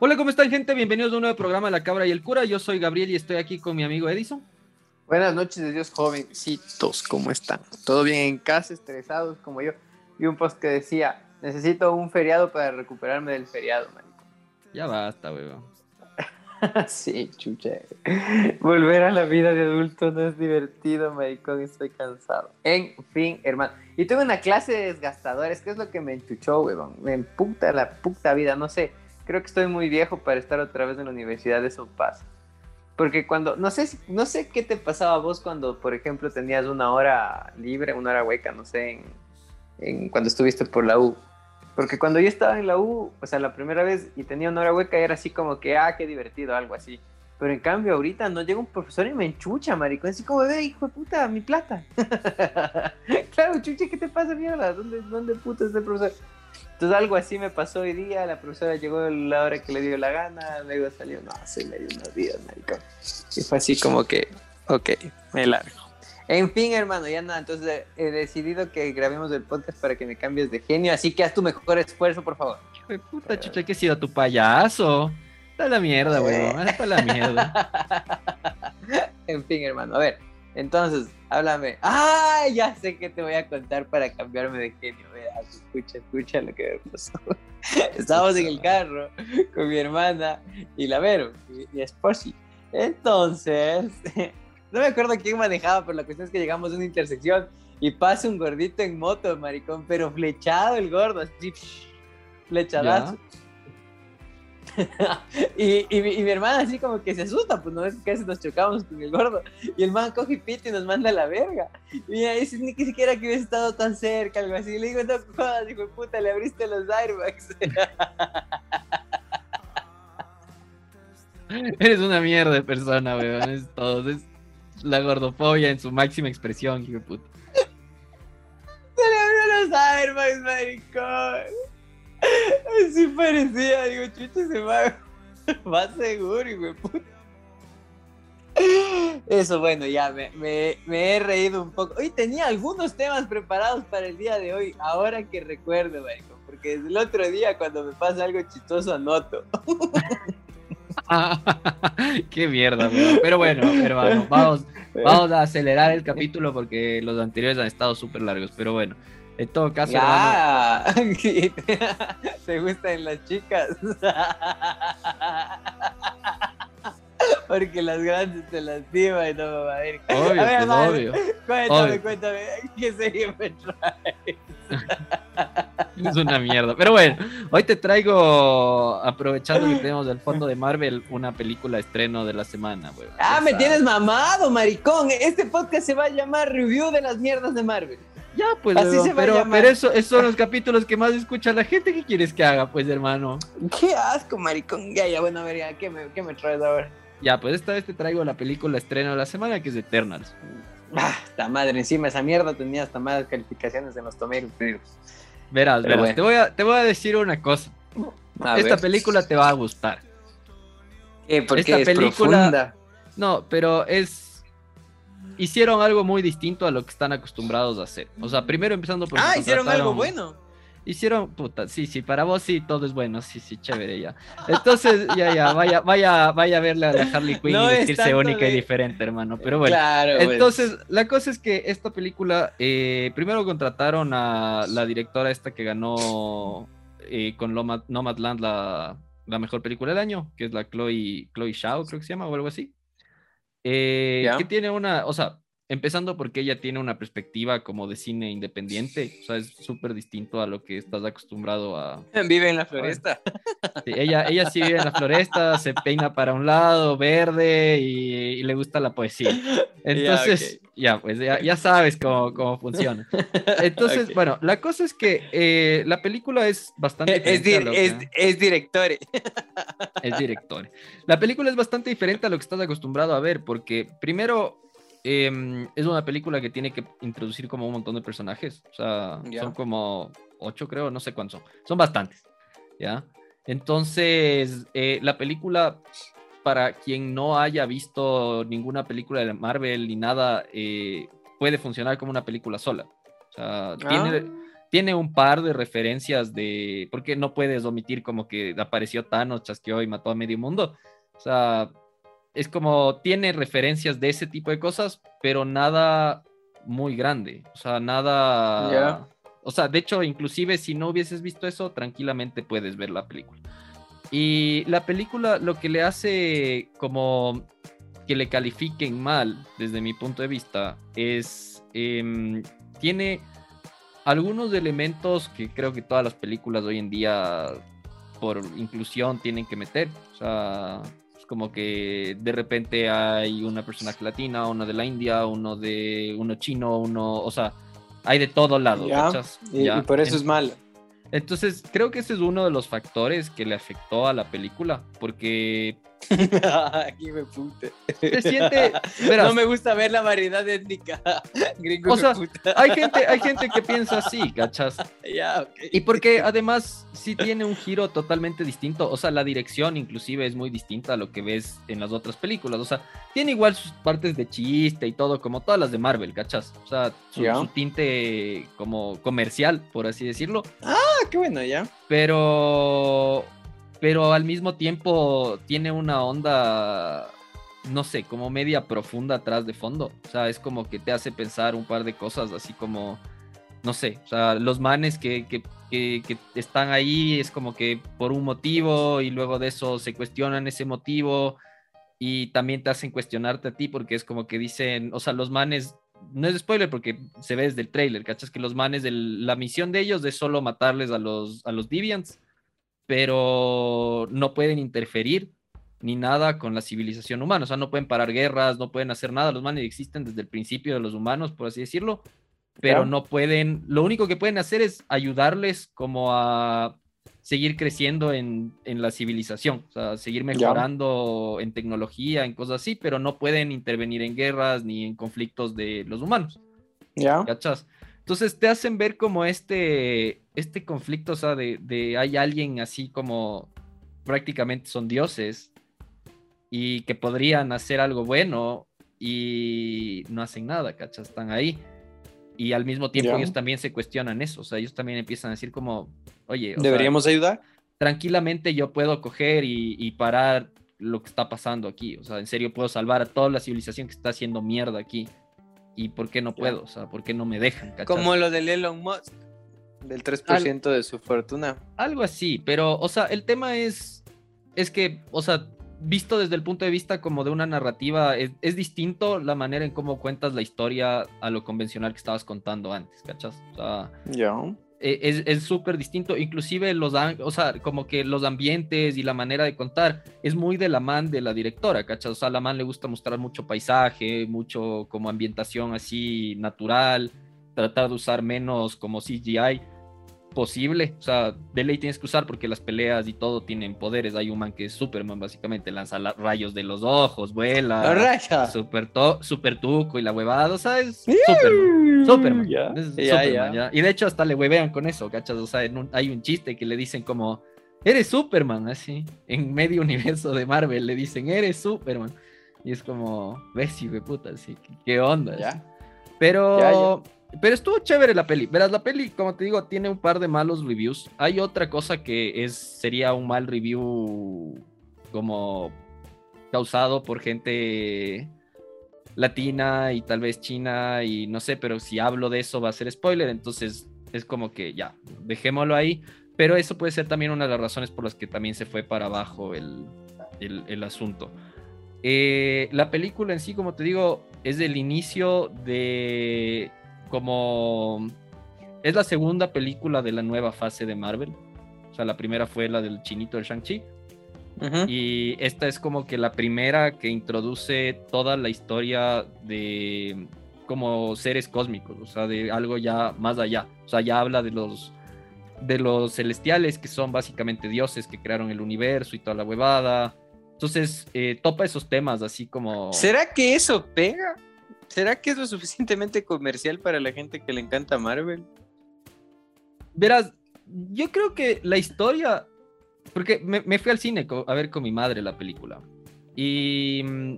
Hola, ¿cómo están, gente? Bienvenidos a un nuevo programa La Cabra y el Cura. Yo soy Gabriel y estoy aquí con mi amigo Edison. Buenas noches, de Dios jovencitos, ¿cómo están? ¿Todo bien en casa, estresados como yo? Y un post que decía, necesito un feriado para recuperarme del feriado, marico. Ya basta, weón. sí, chucha. Volver a la vida de adulto no es divertido, maricón, estoy cansado. En fin, hermano. Y tuve una clase de desgastadores, ¿qué es lo que me enchuchó, weón? Me emputa la puta vida, no sé. Creo que estoy muy viejo para estar otra vez en la universidad, eso pasa. Porque cuando, no sé, no sé qué te pasaba a vos cuando, por ejemplo, tenías una hora libre, una hora hueca, no sé, en, en, cuando estuviste por la U. Porque cuando yo estaba en la U, o sea, la primera vez y tenía una hora hueca, era así como que, ah, qué divertido, algo así. Pero en cambio, ahorita no llega un profesor y me enchucha, maricón. Así como, ve, hijo de puta, mi plata. claro, chucha, ¿qué te pasa, mierda? ¿Dónde, dónde puta es el profesor? Entonces algo así me pasó hoy día, la profesora llegó a la hora que le dio la gana, luego salió, no, se me dio unos días, maricón. Y fue así como que, ok, me largo. En fin, hermano, ya nada, entonces he decidido que grabemos el podcast para que me cambies de genio, así que haz tu mejor esfuerzo, por favor. De puta, chucha, que he sido tu payaso. Está la mierda, weón, está la mierda. en fin, hermano, a ver, entonces, háblame. ¡Ah! Ya sé que te voy a contar para cambiarme de genio. Escucha, escucha lo que me pasó. Estábamos en el carro con mi hermana y la Vero, mi esposa. Entonces, no me acuerdo quién manejaba, pero la cuestión es que llegamos a una intersección y pasa un gordito en moto, maricón, pero flechado el gordo, así, flechadazo. y, mi, hermana así como que se asusta, pues no es que casi nos chocamos con el gordo. Y el man coge pito y nos manda a la verga. Y dice, ni siquiera que hubiese estado tan cerca, algo así. Le digo, no jodas, hijo de puta, le abriste los airbags. Eres una mierda de persona, weón. Es todo. Es la gordofobia en su máxima expresión, hijo de puta. Se le abrió los airbags, maricón. Así parecía, digo, chucha, se va, va seguro, de puta. Eso, bueno, ya me, me, me, he reído un poco. Hoy tenía algunos temas preparados para el día de hoy, ahora que recuerdo, marico, porque desde el otro día cuando me pasa algo chistoso anoto. Qué mierda, bro. pero bueno, hermano, vamos, vamos a acelerar el capítulo porque los anteriores han estado súper largos, pero bueno. En todo caso, ya. ¿Te gustan las chicas? Porque las grandes te lastiman y no me va a ir. Obvio, a ver, pues, madre, obvio. Cuéntame, Obvio. cuéntame. ¿Qué serie me traes? Es una mierda. Pero bueno, hoy te traigo, aprovechando que tenemos el fondo de Marvel, una película estreno de la semana, weón. Ah, me tienes mamado, maricón. Este podcast se va a llamar Review de las mierdas de Marvel. Ya, pues, Así se va a pero, llamar. pero eso, esos son los capítulos que más escucha la gente. ¿Qué quieres que haga, pues, hermano? Qué asco, maricón. Ya, ya, bueno, a ver, ya, ¿qué me, qué me traes ahora? Ya, pues esta vez te traigo la película estreno de la semana, que es Eternals. Ah, esta madre, encima esa mierda tenía hasta malas calificaciones en los tomatoes. Verás, verás. bueno. Te, voy a, te voy a decir una cosa. A esta ver. película te va a gustar. ¿Qué? Porque esta es película- profunda. No, pero es. Hicieron algo muy distinto a lo que están acostumbrados a hacer. O sea, primero empezando por. Ah, hicieron algo bueno. Hicieron, puta, sí, sí, para vos sí, todo es bueno, sí, sí, chévere, ya. Entonces, ya, ya, vaya, vaya, vaya a verle a la Harley Quinn No y tanto única y diferente, hermano. Pero bueno. Claro, pues. Entonces, la cosa es que esta película, eh, primero contrataron a la directora esta que ganó eh, con Loma- Nomadland la, la mejor película del año, que es la Chloe, Chloe Shao, creo que se llama, o algo así. Eh. Que tiene una, o sea, empezando porque ella tiene una perspectiva como de cine independiente, o sea, es súper distinto a lo que estás acostumbrado a, Vive en la floresta. Sí, ella, ella sí vive en la floresta, se peina para un lado, verde y, y le gusta la poesía. Entonces, ya, pues ya, ya sabes cómo, cómo funciona. Entonces, bueno, la cosa es que eh, la película es bastante Es, es, es director. es director. La película es bastante diferente a lo que estás acostumbrado a ver, porque primero em, es una película que tiene que introducir como un montón de personajes. O sea, son como ocho, creo, no sé cuántos son. Son bastantes, ¿ya? Entonces, eh, la película, para quien no haya visto ninguna película de Marvel ni nada, eh, puede funcionar como una película sola. O sea, tiene, tiene un par de referencias de, porque no puedes omitir como que apareció Thanos, chasqueó y mató a medio mundo. O sea, es como tiene referencias de ese tipo de cosas, pero nada muy grande. O sea, nada... O sea, de hecho, inclusive si no hubieses visto eso, tranquilamente puedes ver la película. Y la película lo que le hace como que le califiquen mal, desde mi punto de vista, es... Em, tiene algunos elementos que creo que todas las películas hoy en día por inclusión tienen que meter. O sea, como que de repente hay una personaje latina, uno de la India, uno de uno chino, uno, o sea, hay de todo lado. Y, por eso es malo. Entonces, creo que ese es uno de los factores que le afectó a la película, porque Aquí me pute. siente. no me gusta ver la variedad étnica. o sea, hay gente, hay gente que piensa así, ¿cachas? Y porque además sí tiene un giro totalmente distinto. O sea, la dirección inclusive es muy distinta a lo que ves en las otras películas. O sea, tiene igual sus partes de chiste y todo, como todas las de Marvel, ¿cachas? O sea, su, su tinte como comercial, por así decirlo. Ah, qué bueno, ya. Pero pero al mismo tiempo tiene una onda, no sé, como media profunda atrás de fondo. O sea, es como que te hace pensar un par de cosas, así como, no sé, o sea, los manes que, que, están ahí es como que por un motivo y luego de eso se cuestionan ese motivo y también te hacen cuestionarte a ti porque es como que dicen, o sea, los manes no es spoiler porque se ve desde el trailer, ¿cachas? Que los manes, la misión de ellos es solo matarles a los, a los Deviants pero no pueden interferir ni nada con la civilización humana. O sea, no pueden parar guerras, no pueden hacer nada. Los manes existen desde el principio de los humanos, por así decirlo, pero no pueden, lo único que pueden hacer es ayudarles como a seguir creciendo en, la civilización, o sea, seguir mejorando en tecnología, en cosas así, pero no pueden intervenir en guerras ni en conflictos de los humanos. ¿Ya? ¿Cachas? Entonces te hacen ver como este, este conflicto, o sea, de, hay alguien así como prácticamente son dioses y que podrían hacer algo bueno y no hacen nada, ¿cachas? Están ahí. Y al mismo tiempo ellos también se cuestionan eso, o sea, ellos también empiezan a decir como, oye, ¿deberíamos ayudar? Tranquilamente yo puedo coger y, y, parar lo que está pasando aquí, o sea, en serio puedo salvar a toda la civilización que está haciendo mierda aquí y por qué no puedo, o sea, por qué no me dejan. Como lo del Elon Musk, del 3% de su fortuna. Algo así, pero, o sea, el tema es, es que, o sea, visto desde el punto de vista como de una narrativa, es, distinto la manera en cómo cuentas la historia a lo convencional que estabas contando antes, ¿cachas? O sea, ya. Es súper distinto, inclusive los, o sea, como que los ambientes y la manera de contar es muy de la man de la directora, ¿cachas? O sea, la man le gusta mostrar mucho paisaje, mucho como ambientación así natural, tratar de usar menos como CGI posible. O sea, de ley tienes que usar porque las peleas y todo tienen poderes. Hay un man que es Superman, básicamente, lanza rayos de los ojos, vuela. Super, super tuco y la huevada. O sea, es Superman. Y de hecho, hasta le huevean con eso, ¿cachas? O sea, hay un chiste que le dicen como. Eres Superman, así. En medio universo de Marvel le dicen, eres Superman. Y es como, ves, de puta, así. ¿Qué onda? Pero. Pero estuvo chévere la peli. Verás, la peli, como te digo, tiene un par de malos reviews. Hay otra cosa que es, sería un mal review como causado por gente latina y tal vez china y no sé, pero si hablo de eso va a ser spoiler, entonces es como que ya, dejémoslo ahí. Pero eso puede ser también una de las razones por las que también se fue para abajo el, el, asunto. Eh, la película en sí, como te digo, es el inicio de como es la segunda película de la nueva fase de Marvel. O sea, la primera fue la del chinito de Shang-Chi. Y esta es como que la primera que introduce toda la historia de como seres cósmicos, o sea, de algo ya más allá. O sea, ya habla de los de los celestiales que son básicamente dioses que crearon el universo y toda la huevada. Entonces, eh, topa esos temas así como... ¿Será que eso pega? ¿Será que es lo suficientemente comercial para la gente que le encanta Marvel? Verás, yo creo que la historia. Porque me, fui al cine a ver con mi madre la película. Y mm,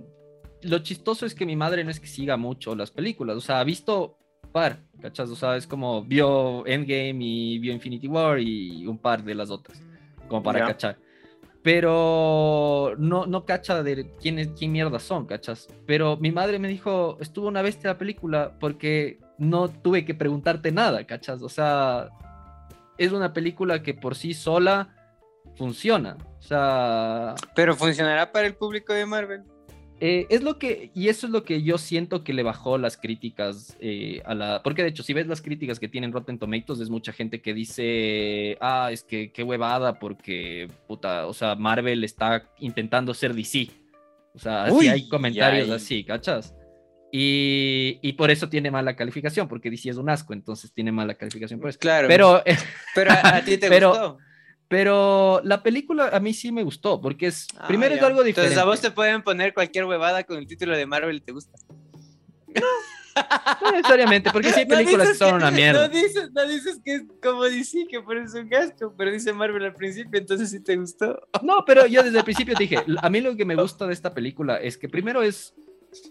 lo chistoso es que mi madre no es que siga mucho las películas. O sea, ha visto par, ¿cachas? O sea, es como vio Endgame y vio Infinity War y un par de las otras, como para cachar. Pero no, no cacha de quién, quién mierda son, ¿cachas? Pero mi madre me dijo, estuvo una bestia la película porque no tuve que preguntarte nada, ¿cachas? O sea, es una película que por sí sola funciona. O sea. Pero funcionará para el público de Marvel. Eh, es lo que, y eso es lo que yo siento que le bajó las críticas eh, a la. Porque de hecho, si ves las críticas que tienen Rotten Tomatoes, es mucha gente que dice, ah, es que qué huevada, porque, puta, o sea, Marvel está intentando ser DC. O sea, así hay comentarios así, ¿cachas? Y, y, por eso tiene mala calificación, porque DC es un asco, entonces tiene mala calificación por eso. Claro. Pero, pero a, ti te gustó. Pero la película a mí sí me gustó, porque es, ah, primero es algo diferente. Entonces a vos te pueden poner cualquier huevada con el título de Marvel y te gusta. No, necesariamente, porque sí hay películas que son una mierda. No dices, no dices que es como DC, que por eso es un gasto, pero dice Marvel al principio, entonces sí te gustó. No, pero yo desde el principio dije, a mí lo que me gusta de esta película es que primero es,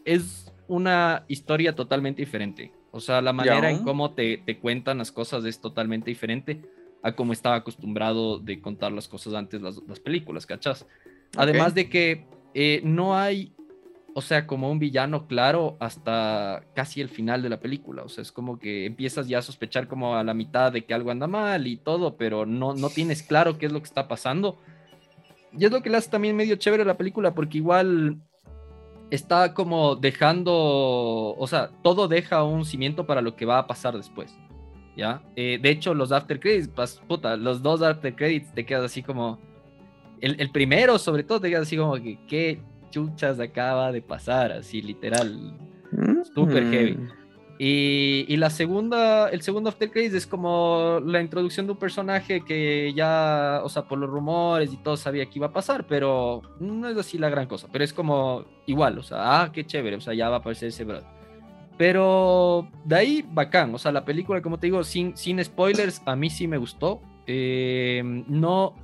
es una historia totalmente diferente. O sea, la manera en cómo te, te cuentan las cosas es totalmente diferente a como estaba acostumbrado de contar las cosas antes las, las películas, ¿cachas? Además de que eh, no hay, o sea, como un villano claro hasta casi el final de la película, o sea, es como que empiezas ya a sospechar como a la mitad de que algo anda mal y todo, pero no, no tienes claro qué es lo que está pasando. Y es lo que le hace también medio chévere la película, porque igual está como dejando, o sea, todo deja un cimiento para lo que va a pasar después. ¿Ya? Eh, de hecho, los after credits, pues, puta, los dos after credits te quedas así como... El, primero, sobre todo, te quedas así como que qué chuchas acaba de pasar, así literal. Mm. heavy. Y, y, la segunda, el segundo after credits es como la introducción de un personaje que ya, o sea, por los rumores y todo sabía que iba a pasar, pero no es así la gran cosa. Pero es como igual, o sea, ah, qué chévere, o sea, ya va a aparecer ese brother. Pero de ahí, bacán. O sea, la película, como te digo, sin, sin spoilers, a mí sí me gustó. Eh, no,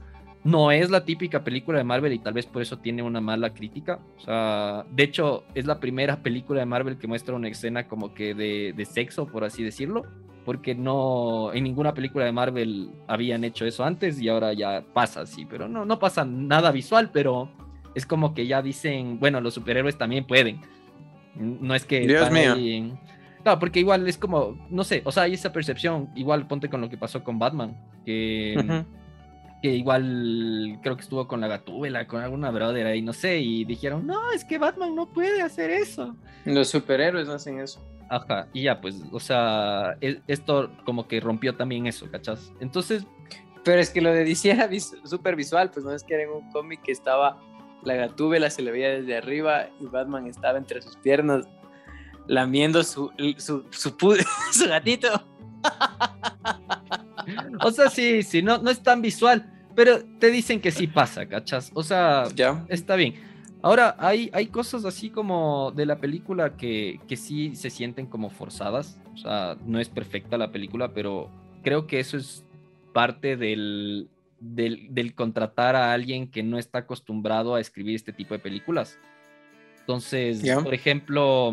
no es la típica película de Marvel y tal vez por eso tiene una mala crítica. O sea, de hecho, es la primera película de Marvel que muestra una escena como que de, de sexo, por así decirlo. Porque no, en ninguna película de Marvel habían hecho eso antes y ahora ya pasa así. Pero no, no pasa nada visual, pero es como que ya dicen, bueno, los superhéroes también pueden. No es que. Dios mío. No, porque igual es como, no sé, o sea, hay esa percepción, igual ponte con lo que pasó con Batman, que, que igual creo que estuvo con la gatúbela, con alguna brother ahí, no sé, y dijeron, no, es que Batman no puede hacer eso. Los superhéroes no hacen eso. Ajá, y ya, pues, o sea, e, esto como que rompió también eso, ¿cachas? Entonces... Pero es que lo de DC era súper visual, pues no es que era en un cómic que estaba la gatúbela se le veía desde arriba y Batman estaba entre sus piernas lamiendo su, su, su, gatito. O sea, sí, sí, no, no es tan visual, pero te dicen que sí pasa, ¿cachas? O sea, ya. está bien. Ahora, hay, hay cosas así como de la película que, que sí se sienten como forzadas. O sea, no es perfecta la película, pero creo que eso es parte del, del, contratar a alguien que no está acostumbrado a escribir este tipo de películas. Entonces, por ejemplo,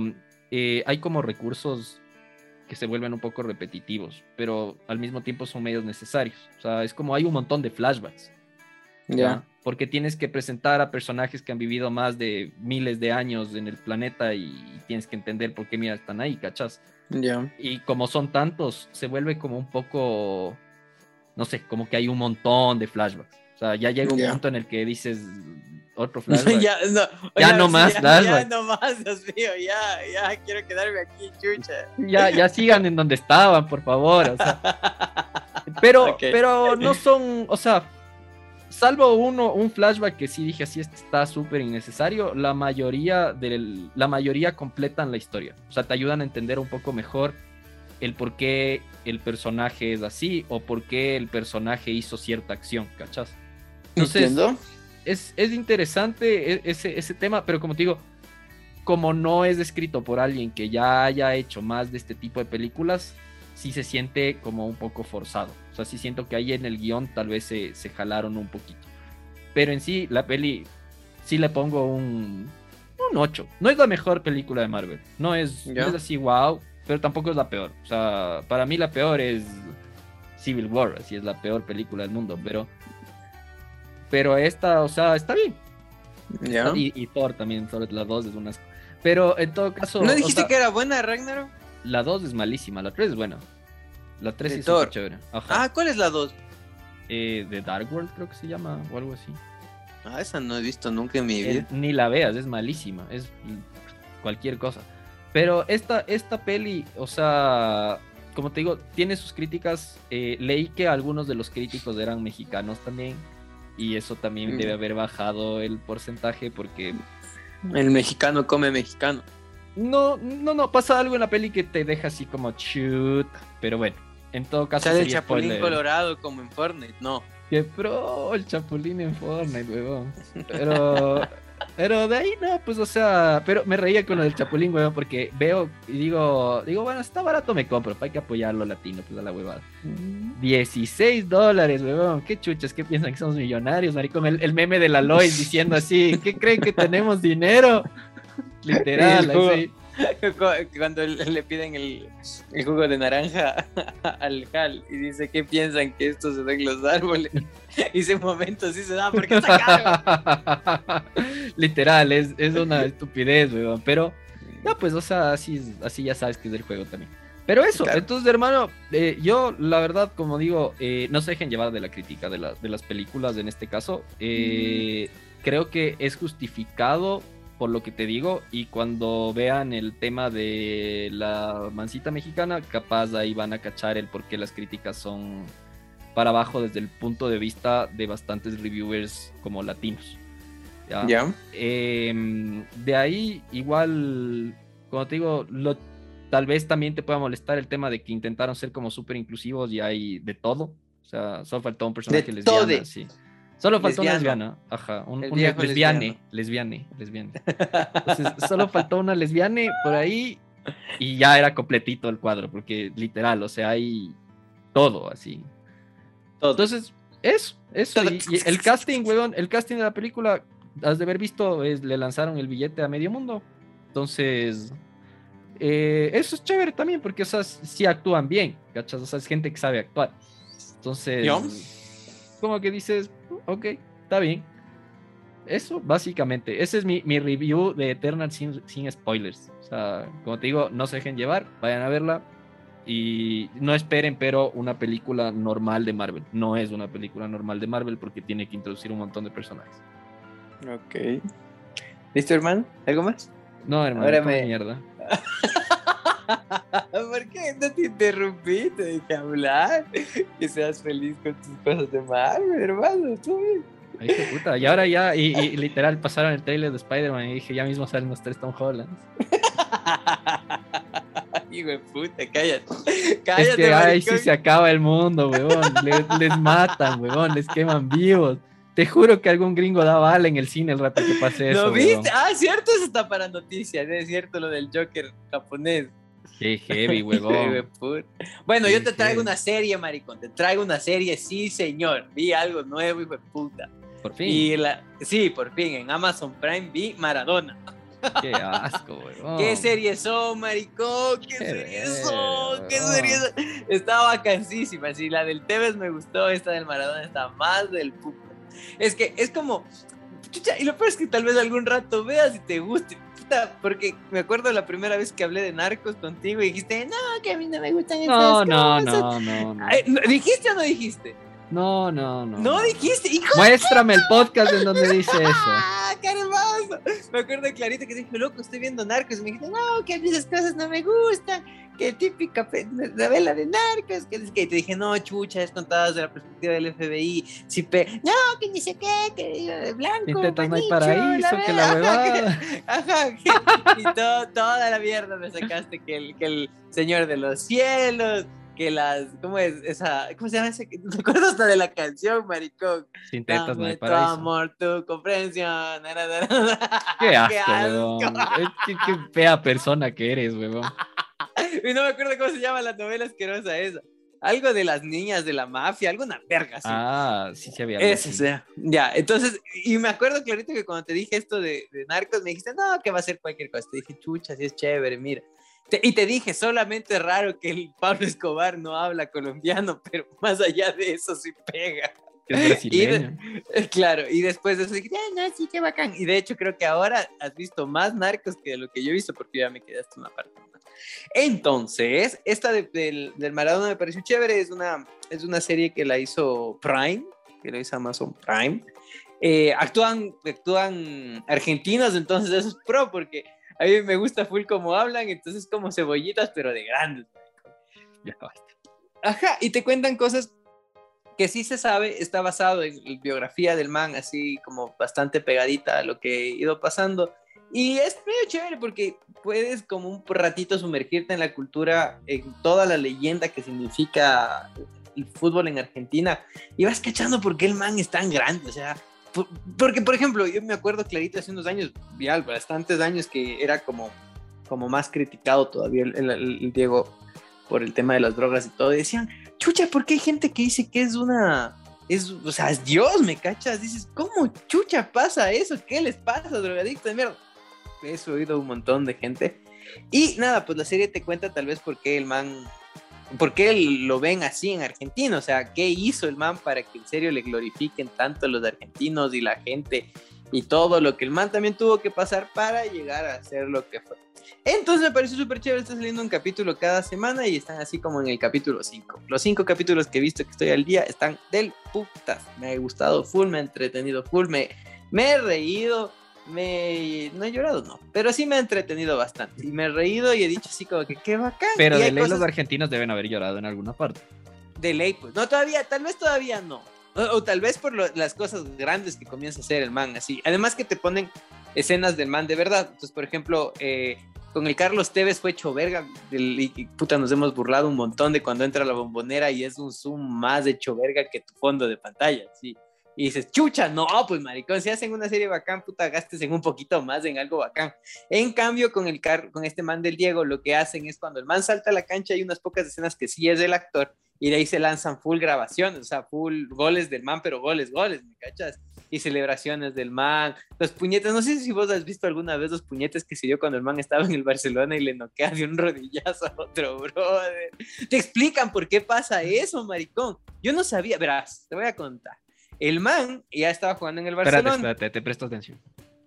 eh, hay como recursos que se vuelven un poco repetitivos, pero al mismo tiempo son medios necesarios. O sea, es como hay un montón de flashbacks. Ya. Porque tienes que presentar a personajes que han vivido más de miles de años en el planeta y, tienes que entender por qué mira están ahí, ¿cachas? Ya. Y como son tantos, se vuelve como un poco no sé, como que hay un montón de flashbacks. O sea, ya llega un punto en el que dices otro flashback. ya no, ya no más flashback. Ya no más, Dios mío, ya, ya quiero quedarme aquí, chucha. Ya, ya sigan en donde estaban, por favor. O sea. Pero, pero no son, o sea, salvo uno, un flashback que sí dije así este está súper innecesario, la mayoría del, la mayoría completan la historia. O sea, te ayudan a entender un poco mejor el por qué el personaje es así o por qué el personaje hizo cierta acción, ¿cachas? Entonces, Es, es interesante e, ese, ese tema, pero como te digo, como no es escrito por alguien que ya haya hecho más de este tipo de películas, sí se siente como un poco forzado. O sea, sí siento que ahí en el guion tal vez se, se jalaron un poquito. Pero en sí, la peli, sí le pongo un, un 8. No es la mejor película de Marvel. No es, no es así, wow pero tampoco es la peor. O sea, para mí la peor es Civil War, así es la peor película del mundo, pero pero esta, o sea, está bien. ¿Ya? Y, y Thor también, sobre la 2 es una... Pero en todo caso... ¿No o dijiste sea, que era buena, Ragnarok? La 2 es malísima, la 3 es buena. La 3 De sí es Thor. chévere. Ajá. Ah, ¿cuál es la 2? Eh, The Dark World creo que se llama, o algo así. Ah, esa no he visto nunca en mi Eh, vida. ni la veas, es malísima, es cualquier cosa. Pero esta, esta peli, o sea, como te digo, tiene sus críticas. Eh, leí que algunos de los críticos eran mexicanos también. Y eso también Mm. debe haber bajado el porcentaje porque... El mexicano come mexicano. No, no, no, pasa algo en la peli que te deja así como chut. Pero bueno, en todo caso... Sale el Chapulín spoiler. Colorado como en Fortnite, no. Que pro el Chapulín en Fortnite, huevón. Pero, pero de ahí no, pues, o sea, pero me reía con lo del Chapulín, huevón, porque veo y digo, digo, bueno, está barato, me compro, hay que apoyarlo latino, pues a la huevada. 16 dólares, huevón, qué chuchas, ¿qué piensan que somos millonarios, maricón? El, el meme de la Lois diciendo así, ¿qué creen que tenemos dinero? Literal, jugo. así. Cuando le piden el, el jugo de naranja al Hal y dice, ¿qué piensan que esto se da en los árboles? Y ese momento sí se da porque está caro. Literal, es, es una estupidez, weón. Pero, no, pues, o sea, así, así ya sabes que es del juego también. Pero eso, Claro. entonces, hermano, eh, yo, la verdad, como digo, eh, no se dejen llevar de la crítica de, la- de las películas en este caso. Eh, Creo que es justificado por lo que te digo. Y cuando vean el tema de la mancita mexicana, capaz ahí van a cachar el por qué las críticas son para abajo desde el punto de vista de bastantes reviewers como latinos. ¿ya? Em, de ahí, igual, como te digo, lo, tal vez también te pueda molestar el tema de que intentaron ser como súper inclusivos y hay de todo. O sea, solo faltó un personaje De lesbiana, sí. Solo faltó una Lesbiano. lesbiana, ajá, un, un lesbiane, lesbiane, lesbiane. Entonces, solo faltó una lesbiane por ahí y ya era completito el cuadro, porque literal, o sea, hay todo así. Todo. Entonces, eso, eso. Y, y el casting, weón, el casting de la película, has de haber visto, es, le lanzaron el billete a medio mundo. Entonces, eh, eso es chévere también, porque, o sea, sí actúan bien, ¿cachas? O sea, es gente que sabe actuar. Entonces, ¿Yo? como que dices, ok, está bien. Eso, básicamente. Ese es mi, mi review de Eternal sin, sin spoilers. O sea, como te digo, no se dejen llevar, vayan a verla. Y no esperen, pero una película normal de Marvel. No es una película normal de Marvel porque tiene que introducir un montón de personajes. Ok. ¿Listo, hermano? ¿Algo más? No, hermano, Ahora me- mierda. ¿Por qué no te interrumpí? Te dejé hablar. Que seas feliz con tus cosas de Marvel, hermano. Tú. Ay, qué puta. Y ahora ya, y, y literal, pasaron el trailer de Spider-Man y dije, ya mismo salen los tres Tom Hollands. Hijo de puta, cállate. Es Cállate, que, ay, sí se acaba el mundo, weón. Les, les matan, weón. Les queman vivos. Te juro que algún gringo da bala en el cine el rato que pase eso. ¿Lo weón. viste? Ah, cierto, eso está para noticias. Es cierto lo del Joker japonés. Qué heavy, puta. Bueno, yo te traigo una serie, maricón. Te traigo una serie, sí, señor. Vi algo nuevo, hijo de puta. Por fin. Y la, sí, por fin, en Amazon Prime vi Maradona. Qué asco, weón. ¿Qué series son, maricón? ¿Qué, Qué son? ¿Qué son? Estaba vacancísima. Si la del Tevez me gustó, esta del Maradona está más del puto. Es que es como. Chucha, y lo peor es que tal vez algún rato veas y te guste. Porque me acuerdo la primera vez que hablé de narcos contigo y dijiste, no, que a mí no me gustan esas No, no, cosas". no, no, no. Ay, ¿no- ¿Dijiste o no dijiste? No, no, no. No, dijiste, hijo Muéstrame el podcast en donde dice eso. ¡Ah, qué hermoso! Me acuerdo clarito que dije, loco, estoy viendo narcos. Y me dijiste, no, que a mí esas cosas no me gustan. Que típica novela de narcos. Que, es que te dije, no, chucha, es contada desde la perspectiva del FBI. Si pe no, que ni sé qué, que eh, blanco. Intentas no hay paraíso, que la verga". huevada. Ajá, que- y todo, toda la mierda me sacaste que el, que el señor de los cielos, que las, ¿cómo es esa, cómo se llama ese? ¿Te acuerdas hasta de la canción, maricón? Sin tetas no hay Dame tu paraíso. amor, tu comprensión. na, na, na, na. Qué asco, Qué asco. Qué, qué fea persona que eres, weón. Y no me acuerdo cómo se llama la novela asquerosa esa. Algo de las niñas de la mafia, alguna verga así. Ah, sí se había Ese así. sea. Ya, entonces, y me acuerdo clarito que cuando te dije esto de, de narcos, me dijiste, no, que va a ser cualquier cosa. Te dije, chucha, sí es chévere, mira. Y te dije, solamente raro que el Pablo Escobar no habla colombiano, pero más allá de eso sí pega. Es brasileño. claro, y después de eso dije, ah, no, sí, qué bacán. Y de hecho creo que ahora has visto más narcos que de lo que yo he visto porque ya me quedé hasta una parte. Entonces, esta del, del Maradona me pareció chévere, es una, es una serie que la hizo Prime, que la hizo Amazon Prime. Eh, actúan, actúan argentinos, entonces eso es pro, porque a mí me gusta full como hablan, entonces como cebollitas, pero de grandes. Ya Ajá, y te cuentan cosas que sí se sabe, está basado en la biografía del man, así como bastante pegadita a lo que ha ido pasando. Y es medio chévere porque puedes como un ratito sumergirte en la cultura, en toda la leyenda que significa el fútbol en Argentina y vas cachando por qué el man es tan grande, o sea, porque por ejemplo, yo me acuerdo clarito hace unos años, ya bastantes años que era como, como más criticado todavía el, Diego por el tema de las drogas y todo, decían, chucha, ¿por qué hay gente que dice que es una es, o sea, es Dios, ¿me cachas? Dices, ¿cómo chucha pasa eso? ¿Qué les pasa, drogadicto de mierda? Eso he oído un montón de gente. Y nada, pues la serie te cuenta tal vez por qué el man, por qué lo ven así en Argentina, o sea, qué hizo el man para que en serio le glorifiquen tanto los argentinos y la gente y todo lo que el man también tuvo que pasar para llegar a ser lo que fue. Entonces me pareció súper chévere, está saliendo un capítulo cada semana y están así como en el capítulo 5. Los 5 capítulos que he visto que estoy al día están del putas. Me ha gustado full, me ha entretenido full, me, me he reído me no he llorado, no, pero sí me ha entretenido bastante y me he reído y he dicho así como que qué bacán. Pero de ley los argentinos deben haber llorado en alguna parte. De ley, pues, no todavía, tal vez todavía no, o, tal vez por las cosas grandes que comienza a hacer el man, así. Además que te ponen escenas del man de verdad. Entonces, por ejemplo, eh, con el Carlos Tevez fue hecho verga, y, puta, nos hemos burlado un montón de cuando entra la bombonera y es un zoom más hecho verga que tu fondo de pantalla, sí y dices, chucha, no, pues maricón, si hacen una serie bacán, puta, gastes en un poquito más en algo bacán. En cambio, con el car con este man del Diego, lo que hacen es cuando el man salta a la cancha, hay unas pocas escenas que sí es el actor, y de ahí se lanzan full grabaciones, o sea, full goles del man, pero goles, goles, ¿me cachas? Y celebraciones del man, los puñetes, no sé si vos has visto alguna vez los puñetes que se dio cuando el man estaba en el Barcelona y le noquea de un rodillazo a otro brother. Te explican por qué pasa eso, maricón. Yo no sabía, verás, te voy a contar. El man ya estaba jugando en el Barcelona. Espérate, espérate, te presto atención.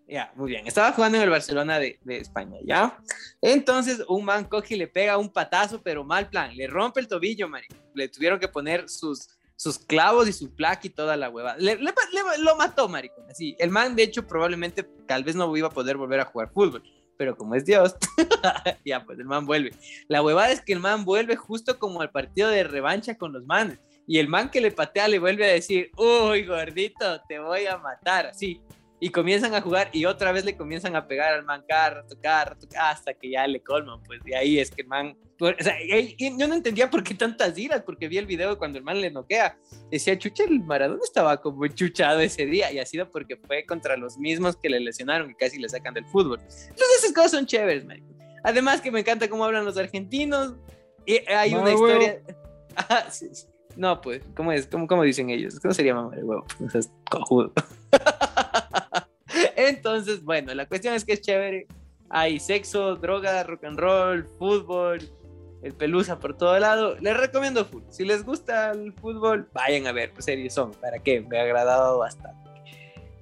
Ya, muy bien. Estaba jugando en el Barcelona de, España, ¿ya? Entonces, un man coge y le pega un patazo, pero mal plan. Le rompe el tobillo, man. Le tuvieron que poner sus, sus clavos y su placa y toda la hueva. Le, lo mató, maricón. Así. El man, de hecho, probablemente tal vez no iba a poder volver a jugar fútbol. Pero como es Dios, ya, pues el man vuelve. La huevada es que el man vuelve justo como al partido de revancha con los manes. Y el man que le patea le vuelve a decir, uy, gordito, te voy a matar, así. Y comienzan a jugar y otra vez le comienzan a pegar al man carro, tocar, hasta que ya le colman, pues de ahí es que el man, o sea, yo no entendía por qué tantas iras, porque vi el video cuando el man le noquea, decía, chucha, el Maradona estaba como chuchado ese día, y ha sido porque fue contra los mismos que le lesionaron y casi le sacan del fútbol. Entonces esas cosas son chéveres, man. Además que me encanta cómo hablan los argentinos, y hay una historia... Ah, sí, sí. No, pues, ¿cómo es? ¿Cómo, cómo dicen ellos? ¿Cómo sería mamá de huevo? Entonces, cojudo. Entonces, bueno, la cuestión es que es chévere. Hay sexo, droga, rock and roll, fútbol, el pelusa por todo lado. Les recomiendo fútbol. Si les gusta el fútbol, vayan a ver qué series son. ¿Para qué? Me ha agradado bastante.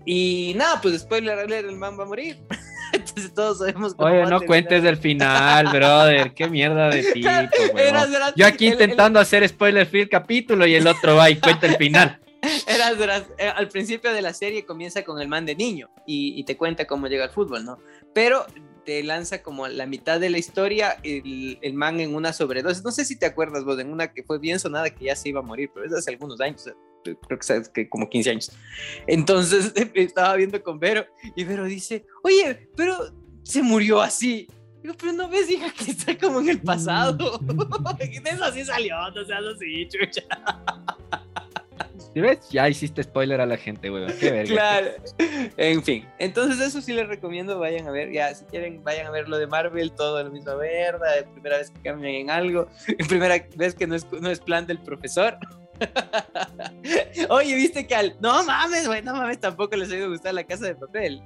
Y nada, pues después el man va a morir. Entonces todos sabemos cómo Oye, no cuentes del final, brother. Qué mierda de tipo, Yo aquí intentando hacer spoiler free el capítulo y el otro va y cuenta el final. Eras, eh, al principio de la serie comienza con el man de niño y, y, te cuenta cómo llega al fútbol, ¿no? Pero te lanza como la mitad de la historia el, el, man en una sobredosis. No sé si te acuerdas vos, en una que fue bien sonada que ya se iba a morir, pero es hace algunos años, creo que sabes que como 15 años. Entonces estaba viendo con Vero y Vero dice, oye, pero se murió así. Digo, pero no ves, hija, que está como en el pasado. de eso así salió, no seas así, chucha. ¿Sí ves? Ya hiciste spoiler a la gente, güey. Qué verga. Claro. En fin. Entonces, eso sí les recomiendo. Vayan a ver. Ya, si quieren, vayan a ver lo de Marvel. Todo lo mismo verdad. Primera vez que cambian en algo. Primera vez que no es, no es plan del profesor. Oye, viste que al. No mames, güey. No mames, tampoco les ha ido a gustar la casa de papel.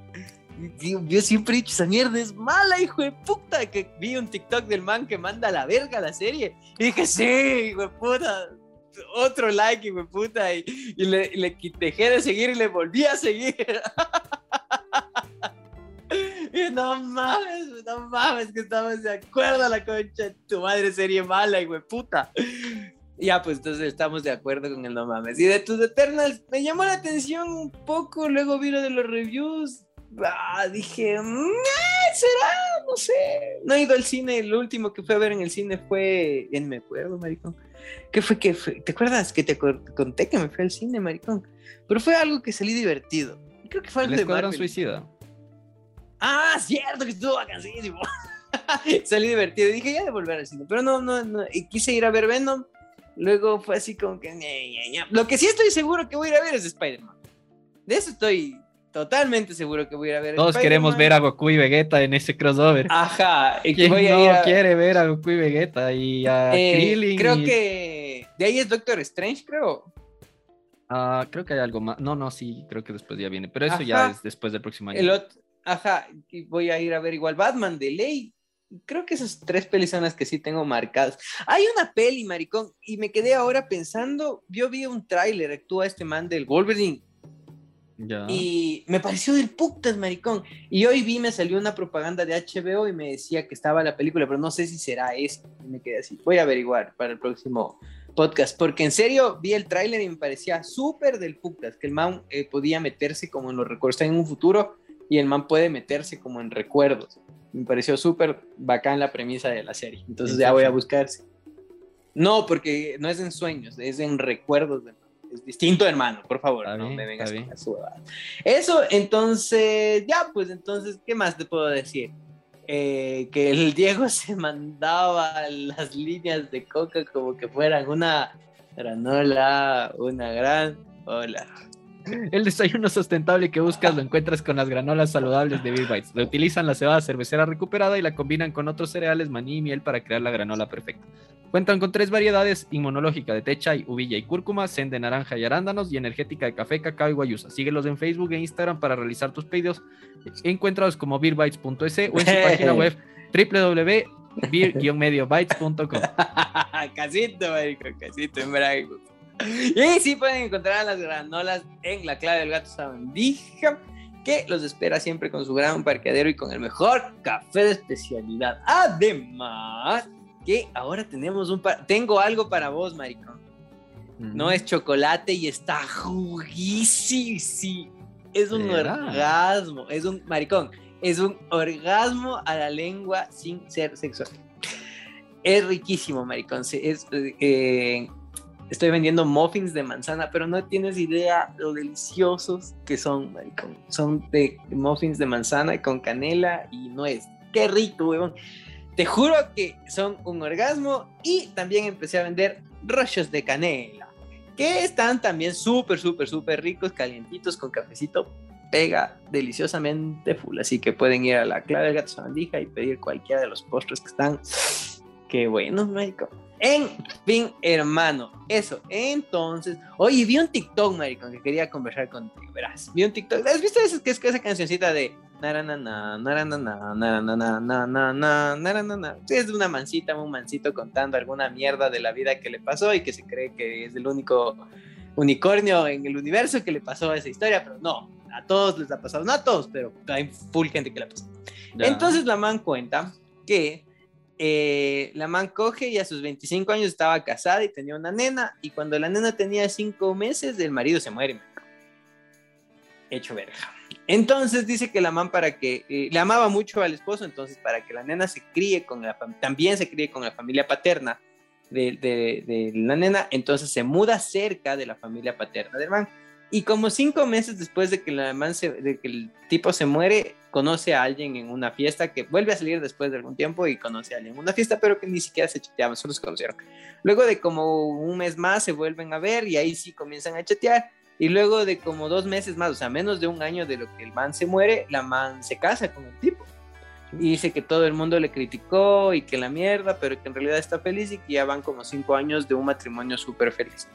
yo siempre he dicho, esa mierda es mala, hijo de puta. Que vi un TikTok del man que manda a la verga la serie. Y dije, sí, hijo de puta. Otro like, hijo de puta. Y, le, le, dejé de seguir y le volví a seguir. y no mames, no mames, que estamos de acuerdo la concha tu madre serie mala, hijo de puta. Ya, pues entonces estamos de acuerdo con el no mames. Y de tus Eternals me llamó la atención un poco, luego vi lo de los reviews. Ah, dije, ¿será? No sé. No he ido al cine, el último que fue a ver en el cine fue, en me acuerdo, maricón. ¿Qué fue que ¿Te acuerdas que te conté que me fui al cine, maricón? Pero fue algo que salí divertido. Creo que fue el, el de Suicida. Ah, cierto que estuvo vacancísimo. salí divertido. Dije, ya de volver al cine. Pero no, no, no. Y quise ir a ver Venom Luego fue así como que... Lo que sí estoy seguro que voy a ir a ver es Spider-Man. De eso estoy totalmente seguro que voy a ir a ver. Todos queremos ver a Goku y Vegeta en ese crossover. Ajá. Y ¿Quién voy no quiere ver a Goku y Vegeta y a eh, Krillin? Creo que de ahí es Doctor Strange, creo. Ah, creo que hay algo más. No, no, sí, creo que después ya viene. Pero eso ya es después del próximo año. El Ajá, y voy a ir a ver igual Batman de ley creo que esas tres pelis son las que sí tengo marcadas. Hay una peli, maricón, y me quedé ahora pensando, yo vi un tráiler, actúa este man del Wolverine. Y me pareció del putas, maricón. Y hoy vi, me salió una propaganda de HBO y me decía que estaba la película, pero no sé si será eso. Y me quedé así. Voy a averiguar para el próximo podcast, porque en serio vi el tráiler y me parecía súper del putas, que el man eh, podía meterse como en los recuerdos, en un futuro y el man puede meterse como en recuerdos me pareció súper bacán la premisa de la serie. Entonces ya voy a buscarse. No, porque no es en sueños, es en recuerdos. es distinto, hermano, por favor, no me vengas con la Eso, entonces, ya, pues entonces, ¿qué más te puedo decir? Eh, que el Diego se mandaba las líneas de coca como que fueran una granola, una gran hola. El desayuno sustentable que buscas lo encuentras con las granolas saludables de Big Bites. Reutilizan la cebada cervecera recuperada y la combinan con otros cereales, maní y miel para crear la granola perfecta. Cuentan con tres variedades, inmunológica de techa y uvilla y cúrcuma, zen de naranja y arándanos y energética de café, cacao y guayusa. Síguelos en Facebook e Instagram para realizar tus pedidos. Encuéntralos como beerbites.es o en su página web www.beer-mediobytes.com. casito, marico, casito en. Y sí pueden encontrar las granolas en la clave del gato sabandija, que los espera siempre con su gran parqueadero y con el mejor café de especialidad. Además, que ahora tenemos un tengo algo para vos, maricón. No es chocolate y está juguísimo. Es un orgasmo, es un maricón, es un orgasmo a la lengua sin ser sexual. Es riquísimo, maricón. Es, eh, estoy vendiendo muffins de manzana, pero no tienes idea lo deliciosos que son, maricón. Son de muffins de manzana con canela y nuez. Qué rico, weón. Te juro que son un orgasmo y también empecé a vender rollos de canela, que están también súper, súper, súper ricos, calientitos con cafecito. Pega deliciosamente full, así que pueden ir a la clave del gato sabandija y pedir cualquiera de los postres que están. Qué bueno, maricón. En fin, hermano, eso. Entonces, oye, vi un TikTok, maricón, que quería conversar contigo, verás. Vi un TikTok. ¿Has visto esa, que es esa cancioncita de naranana, naranana, naranana, naranana, naranana? Es de una mancita, un mancito contando alguna mierda de la vida que le pasó y que se cree que es el único unicornio en el universo que le pasó esa historia, pero no, a todos les ha pasado, no a todos, pero hay full gente que le pasó. Entonces la man cuenta que eh, la man coge y a sus 25 años estaba casada y tenía una nena, y cuando la nena tenía 5 meses, el marido se muere. Hecho verga. Entonces dice que la man para que eh, le amaba mucho al esposo, entonces para que la nena se críe con la también se críe con la familia paterna de, de, la nena, entonces se muda cerca de la familia paterna del man. Y como cinco meses después de que, la man de que el tipo se muere, conoce a alguien en una fiesta que vuelve a salir después de algún tiempo y conoce a alguien en una fiesta, pero que ni siquiera se chateaban, solo se conocieron. Luego de como un mes más se vuelven a ver y ahí sí comienzan a chatear. Y luego de como dos meses más, o sea, menos de un año de lo que el man se muere, la man se casa con el tipo. Y dice que todo el mundo le criticó y que la mierda, pero que en realidad está feliz y que ya van como cinco años de un matrimonio súper feliz.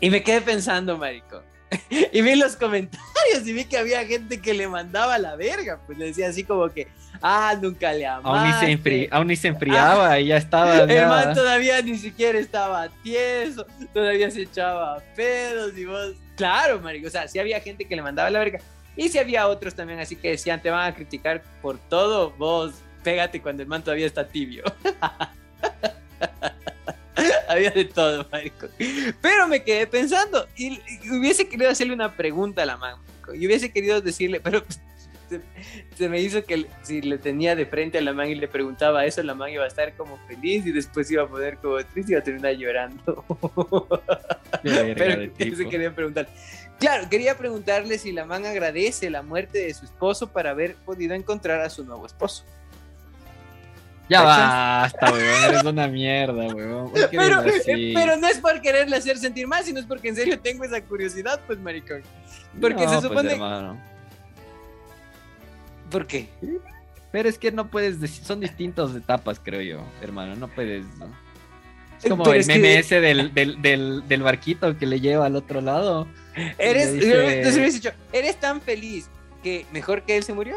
Y me quedé pensando, marico, y vi los comentarios y vi que había gente que le mandaba la verga, pues le decía así como que, ah, nunca le amaste. Aún ni se, enfri- aún ni se enfriaba y ya estaba. El man todavía ni siquiera estaba tieso, todavía se echaba pedos y vos. Claro, marico, o sea, sí había gente que le mandaba la verga. Y sí había otros también, así que decían, te van a criticar por todo, vos pégate cuando el man todavía está tibio. había de todo, marico. Pero me quedé pensando y, y hubiese querido hacerle una pregunta a la man, marico, y hubiese querido decirle, pero se, se me hizo que si le tenía de frente a la man y le preguntaba eso, la man iba a estar como feliz y después iba a poner como triste y iba a terminar llorando. Pero de ¿qué se tipo. quería preguntar? Claro, quería preguntarle si la man agradece la muerte de su esposo para haber podido encontrar a su nuevo esposo. Ya basta, weón. Eres una mierda, weón. ¿Por qué Pero, no es por quererle hacer sentir mal, sino es porque en serio tengo esa curiosidad, pues, maricón. Porque No, se pues, supone... hermano. ¿Por qué? Pero es que no puedes decir, son distintas etapas, creo yo, hermano. No puedes. ¿no? Es como Pero el es que- meme ese del, del, del, del barquito que le lleva al otro lado. Eres, dice- dicho, eres tan feliz que mejor que él se murió.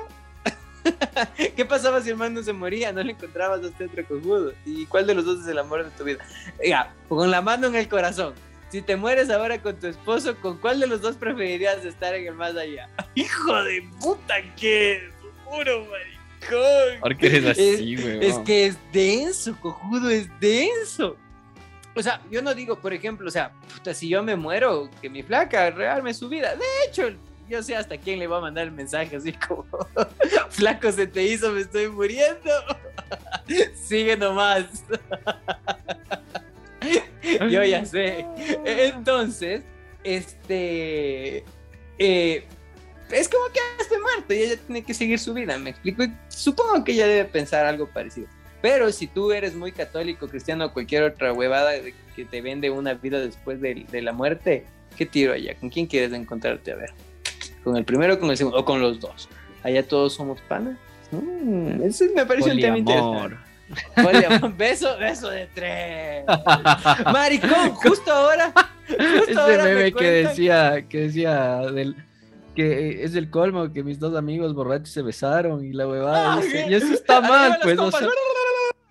¿Qué pasaba si el man no se moría? No le encontrabas a este otro cojudo. ¿Y cuál de los dos es el amor de tu vida? Con la mano en el corazón. Si te mueres ahora con tu esposo, ¿con cuál de los dos preferirías estar en el más allá? Hijo de puta, qué duro, maricón. Porque eres así, Es- weón. Es que es denso, cojudo, es denso. O sea, yo no digo, por ejemplo, o sea, puta, si yo me muero, que mi flaca rearme su vida. De hecho, yo sé hasta quién le va a mandar el mensaje, así como, flaco se te hizo, me estoy muriendo. Sigue nomás. yo ya sé. Entonces, este... eh, es como que esté muerto y ella tiene que seguir su vida, me explico. Supongo que ella debe pensar algo parecido. Pero si tú eres muy católico, cristiano o cualquier otra huevada que te vende una vida después de, de la muerte, ¿qué tiro allá? ¿Con quién quieres encontrarte? A ver, ¿con el primero o con el segundo? ¿O con los dos? ¿Allá todos somos panas? Mm, eso me parece un tema Poliamor. interesante. Poliamor. Beso, beso de tres. Maricón, justo ahora. Justo Ese ahora me meme que decía, que decía del que es el colmo que mis dos amigos borrachos se besaron y la huevada Ah, y eso está mal, pues, o sea,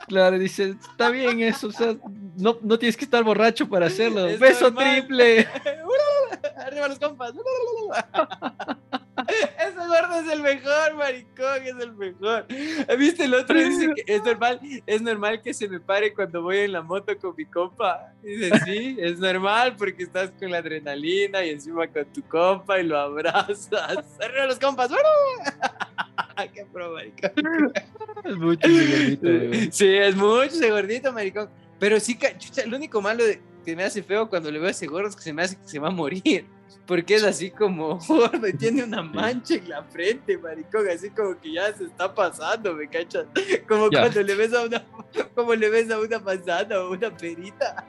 claro, dice, está bien eso, o sea, no, no tienes que estar borracho para hacerlo, Es beso triple. Arriba los compas. Ese gordo es el mejor, maricón, es el mejor. ¿Viste el otro? Dice que es normal, es normal que se me pare cuando voy en la moto con mi compa. Dice, sí, es normal porque estás con la adrenalina y encima con tu compa y lo abrazas. Arriba los compas. Qué pro, maricón. Es mucho ese gordito. Sí, es mucho ese gordito, maricón. Pero sí, chucha, lo único malo de, que me hace feo cuando le veo a ese gordo es que se me hace que se va a morir. Porque es así como gordo y tiene una mancha en la frente, maricón. Así como que ya se está pasando, ¿me cachas? Como cuando le ves a una, como le ves a una manzana o una perita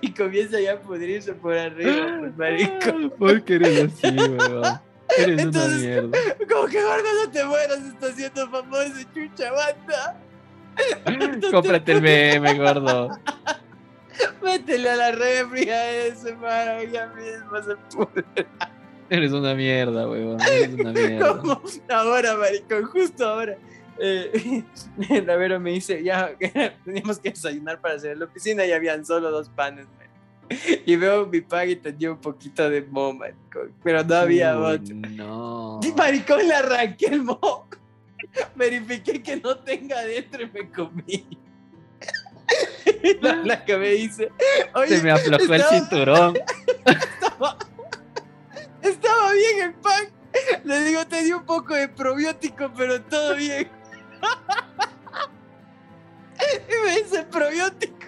y comienza ya a pudrirse por arriba, pues, maricón. ¿Por qué eres así, weón? Eres Entonces- una mierda. Como que gordo no te mueras, está siendo famoso, chucha banda. Cómprate el meme, gordo. Métele a la refri a ese, mano, ya mismo se pudre. Eres una mierda, weón. Eres una mierda. Ahora, maricón, justo ahora. Eh, la Vero me dice, ya teníamos que desayunar para hacer la oficina y habían solo dos panes. Y veo mi pan y tenía un poquito de mo, maricón, pero no había Uy, otro. No. Y maricón le arranqué el mo. Verifiqué que no tenga adentro y me comí. La, la que me dice, oye, Se me aflojó el cinturón. estaba, estaba bien el pan. Le digo, te di un poco de probiótico, pero todo bien. Y me dice probiótico.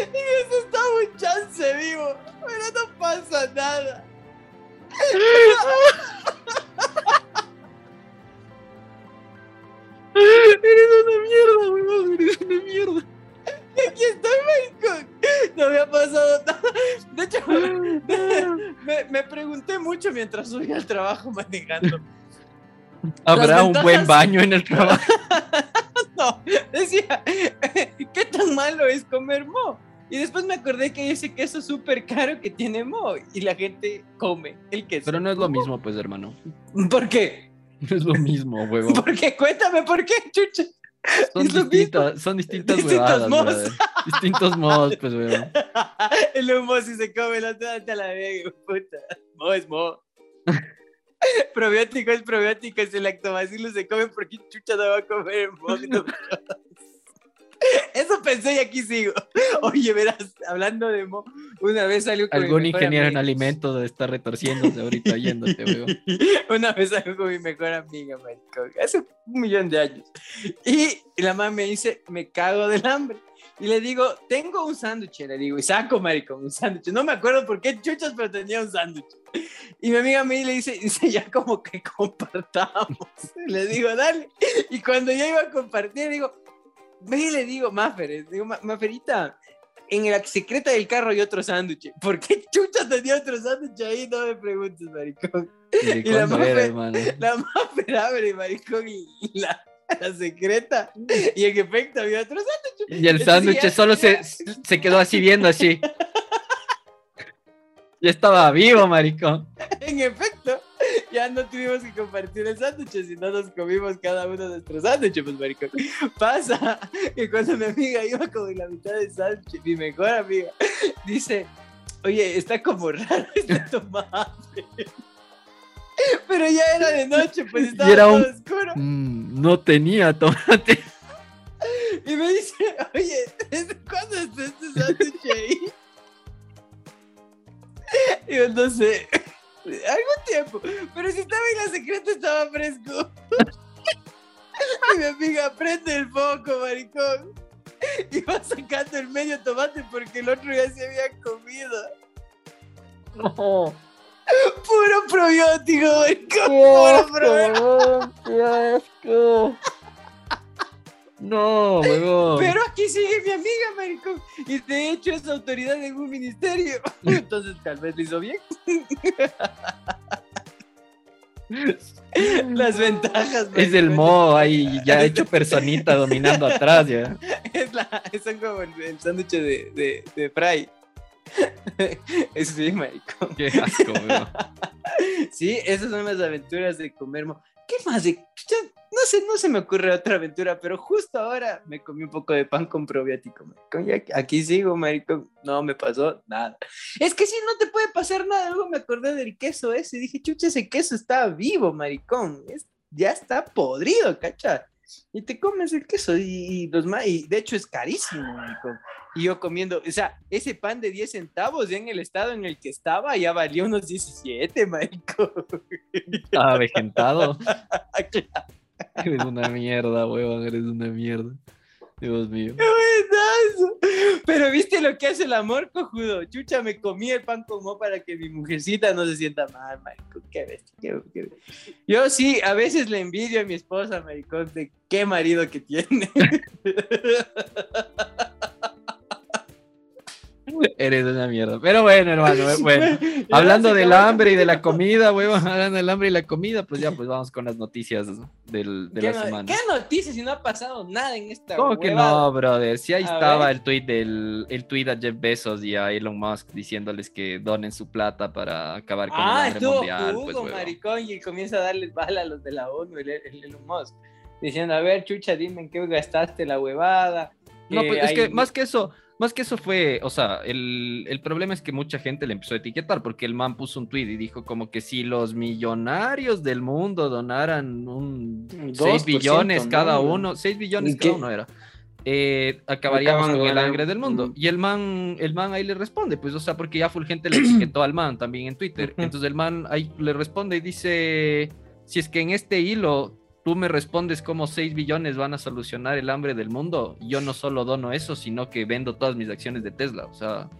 Y eso está un chance vivo, pero no pasa nada. Eres una mierda, weón. Eres una mierda. Y aquí estoy, maricón. No me ha pasado nada. De hecho, me, me pregunté mucho mientras subía al trabajo manejando. Habrá un buen baño en el trabajo. No, decía, ¿qué tan malo es comer mo? Y después me acordé que hay ese queso súper caro que tiene Mo y la gente come el queso. Pero no es lo mismo, pues, hermano. ¿Por qué? No es lo mismo, huevón. ¿Por qué? Cuéntame por qué, chucha. Son distintas, son distintas Distintos. Distintos mods, pues, huevón. el humo si se come la otra te la veo, puta. Mo es Mo. probiótico es probiótico, es el lactobacillus se come porque chucha no va a comer Mo. no. Eso pensé y aquí sigo. Oye, verás, hablando de Mo, una vez salió con mi Algún mejor ingeniero en amiga. alimentos debe estar retorciéndose ahorita oyéndote, huevón. Una vez salgo con mi mejor amiga, maricón, hace un millón de años. Y la mamá me dice, me cago del hambre. Y le digo, tengo un sándwich, le digo, y saco, maricón, un sándwich. No me acuerdo por qué chuchas, pero tenía un sándwich. Y mi amiga me le dice, dice, ya como que compartamos. Le digo, dale. Y cuando ya iba a compartir, digo, ve le digo, Mafer, digo, "Ma- Maferita, en la secreta del carro hay otro sándwich. ¿Por qué chucha tenía otro sándwich ahí? No me preguntes, maricón. ¿Y la hermano? La Maffer abre, maricón, y la, la secreta. Y en efecto había otro sándwich. Y el sándwich ya- solo se, se quedó así viendo así. Ya estaba vivo, maricón. En efecto, ya no tuvimos que compartir el sándwich, sino nos comimos cada uno nuestro sándwich, pues, maricón. Pasa que cuando mi amiga iba como en la mitad del sándwich, mi mejor amiga, dice, oye, está como raro este tomate. Pero ya era de noche, pues estaba era todo un- oscuro. Mm, no tenía tomate. Y me dice, oye, ¿desde cuándo está este sándwich ahí? Y yo no sé, algún tiempo, pero si estaba en la secreta estaba fresco. Y mi amiga prende el foco, maricón. Y va sacando el medio tomate porque el otro ya se había comido. No. Puro probiótico, maricón. ¡Qué Puro asco, probiótico. huevón! ¡Qué asco! No, huevón. Pero aquí sigue mi amiga, maricón. Y de hecho es autoridad en un ministerio. Entonces tal vez lo hizo bien. Las ventajas. Es el mo ahí ya hecho personita dominando atrás ya. Es la, son como el, el sándwich de, de, de Fry. Es sí, maricón. Qué asco, huevón. Sí, esas son las aventuras de comer. mo- ¿Qué más? De, no sé, no se me ocurre otra aventura, pero justo ahora me comí un poco de pan con probiótico, maricón. Y aquí, sigo, maricón. No me pasó nada. Es que sí, no te puede pasar nada. Luego me acordé del queso ese. Dije, chucha, ese queso está vivo, maricón. Es- ya está podrido, cacha. Y te comes el queso y, y los y de hecho es carísimo, maricón. Y yo comiendo, o sea, ese pan de 10 centavos en el estado en el que estaba ya valía unos 17, maricón. Estaba avejentado. Eres una mierda, huevón. Eres una mierda. Dios mío. Buenazo. Pero viste lo que hace el amor, cojudo. Chucha, me comí el pan como para que mi mujercita no se sienta mal, maricón. Qué bestia, qué- qué- Yo sí, a veces le envidio a mi esposa, maricón, de qué marido que tiene. Eres una mierda. Pero bueno, hermano. Bueno. Hablando del hambre y de la comida, huevón. Hablando del hambre y la comida, pues ya, pues vamos con las noticias del, de ¿Qué, la no- semana. ¿Qué noticias si no ha pasado nada en esta ¿Cómo que huevada? no, brother? Si ahí A estaba ver. el tweet del el tweet a Jeff Bezos y a Elon Musk diciéndoles que donen su plata para acabar con Ah, el hambre mundial. jugo, Pues, maricón, y comienza a darles bala a los de la ONU, el, el Elon Musk, diciendo, a ver, chucha, dime en qué gastaste la huevada. No, que pues es hay- que más que eso, más que eso fue, o sea, el, el problema es que mucha gente le empezó a etiquetar porque el man puso un tweet y dijo como que si los millonarios del mundo donaran un 6 2%, billones ¿no? cada uno, 6 billones ¿Y cada uno era. eh, acabaríamos Acaban con el hambre del mundo. Mm. Y el man, el man ahí le responde, pues, o sea, porque ya full gente le etiquetó al man también en Twitter. Entonces el man ahí le responde y dice, si es que en este hilo tú me respondes cómo 6 billones van a solucionar el hambre del mundo, yo no solo dono eso, sino que vendo todas mis acciones de Tesla. O sea,